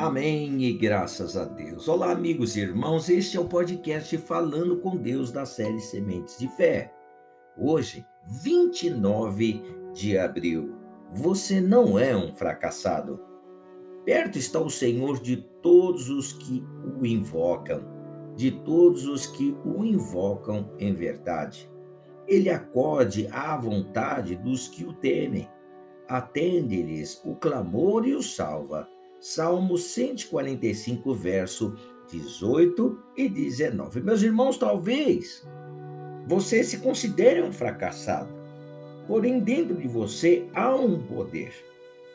Amém e graças a Deus. Olá, amigos e irmãos, este é o podcast Falando com Deus da série Sementes de Fé. Hoje, 29 de abril. Você não é um fracassado. Perto está o Senhor de todos os que o invocam, de todos os que o invocam em verdade. Ele acode à vontade dos que o temem. Atende-lhes o clamor e o salva Salmo 145, verso 18 e 19. Meus irmãos, talvez você se considere um fracassado, porém dentro de você há um poder.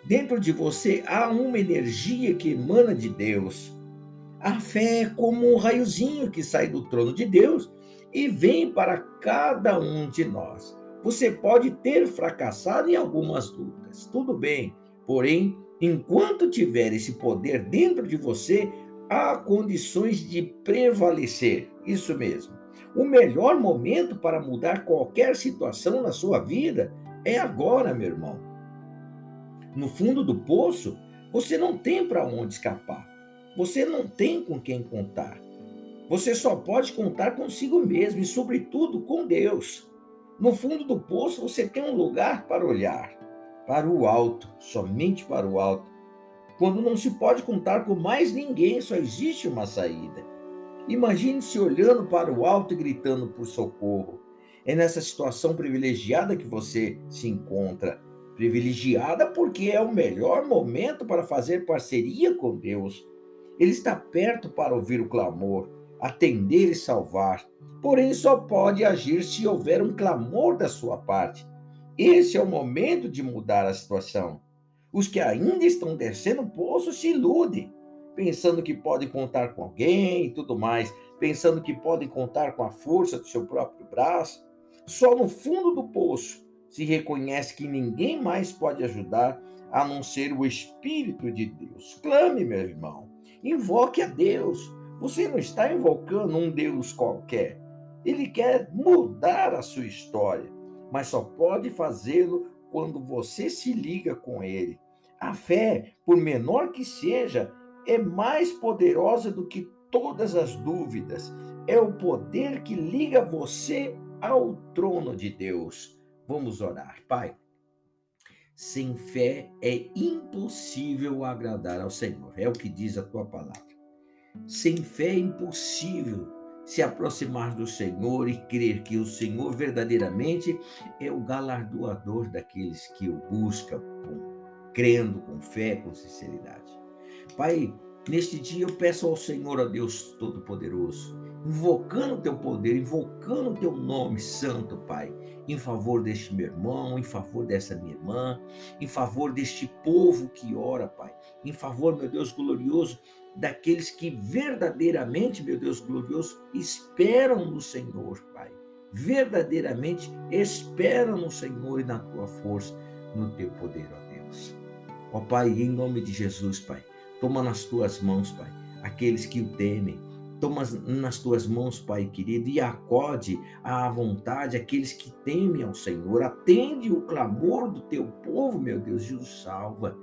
Dentro de você há uma energia que emana de Deus. A fé é como um raiozinho que sai do trono de Deus e vem para cada um de nós. Você pode ter fracassado em algumas lutas, tudo bem, porém Enquanto tiver esse poder dentro de você, há condições de prevalecer. Isso mesmo. O melhor momento para mudar qualquer situação na sua vida é agora, meu irmão. No fundo do poço, você não tem para onde escapar. Você não tem com quem contar. Você só pode contar consigo mesmo e, sobretudo, com Deus. No fundo do poço, você tem um lugar para olhar para o alto, somente para o alto. Quando não se pode contar com mais ninguém, só existe uma saída. Imagine-se olhando para o alto e gritando por socorro. É nessa situação privilegiada que você se encontra. Privilegiada porque é o melhor momento para fazer parceria com Deus. Ele está perto para ouvir o clamor, atender e salvar. Porém, só pode agir se houver um clamor da sua parte. Esse é o momento de mudar a situação. Os que ainda estão descendo o poço se iludem, pensando que podem contar com alguém e tudo mais, pensando que podem contar com a força do seu próprio braço. Só no fundo do poço se reconhece que ninguém mais pode ajudar a não ser o Espírito de Deus. Clame, meu irmão, invoque a Deus. Você não está invocando um Deus qualquer. Ele quer mudar a sua história mas só pode fazê-lo quando você se liga com ele. A fé, por menor que seja, é mais poderosa do que todas as dúvidas. É o poder que liga você ao trono de Deus. Vamos orar, Pai. Sem fé é impossível agradar ao Senhor, é o que diz a tua palavra. Sem fé é impossível se aproximar do Senhor e crer que o Senhor verdadeiramente é o galardoador daqueles que o buscam, crendo com fé, com sinceridade. Pai, neste dia eu peço ao Senhor, a Deus Todo-Poderoso, invocando o teu poder, invocando o teu nome santo, Pai, em favor deste meu irmão, em favor dessa minha irmã, em favor deste povo que ora, Pai, em favor, meu Deus glorioso, daqueles que verdadeiramente, meu Deus glorioso, esperam no Senhor, Pai. Verdadeiramente esperam no Senhor e na tua força, no teu poder, ó Deus. Ó Pai, em nome de Jesus, Pai, toma nas tuas mãos, Pai, aqueles que o temem. Toma nas tuas mãos, Pai querido, e acode à vontade aqueles que temem ao Senhor. Atende o clamor do teu povo, meu Deus, e o salva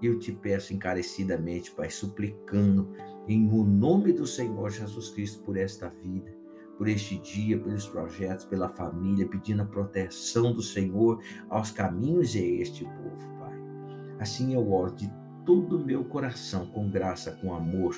eu te peço encarecidamente, Pai, suplicando em o nome do Senhor Jesus Cristo por esta vida, por este dia, pelos projetos, pela família, pedindo a proteção do Senhor aos caminhos e a este povo, Pai. Assim eu oro de todo o meu coração, com graça, com amor,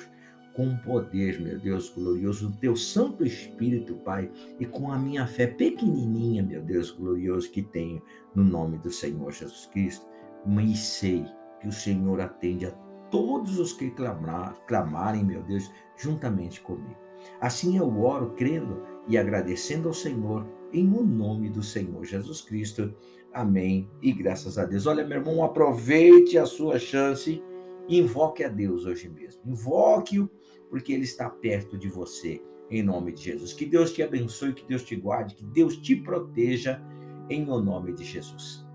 com poder, meu Deus glorioso, do teu Santo Espírito, Pai, e com a minha fé pequenininha, meu Deus glorioso, que tenho no nome do Senhor Jesus Cristo. Mas sei que o Senhor atende a todos os que clamar, clamarem, meu Deus, juntamente comigo. Assim eu oro crendo e agradecendo ao Senhor em o nome do Senhor Jesus Cristo. Amém. E graças a Deus. Olha, meu irmão, aproveite a sua chance e invoque a Deus hoje mesmo. Invoque-o, porque Ele está perto de você, em nome de Jesus. Que Deus te abençoe, que Deus te guarde, que Deus te proteja, em o nome de Jesus.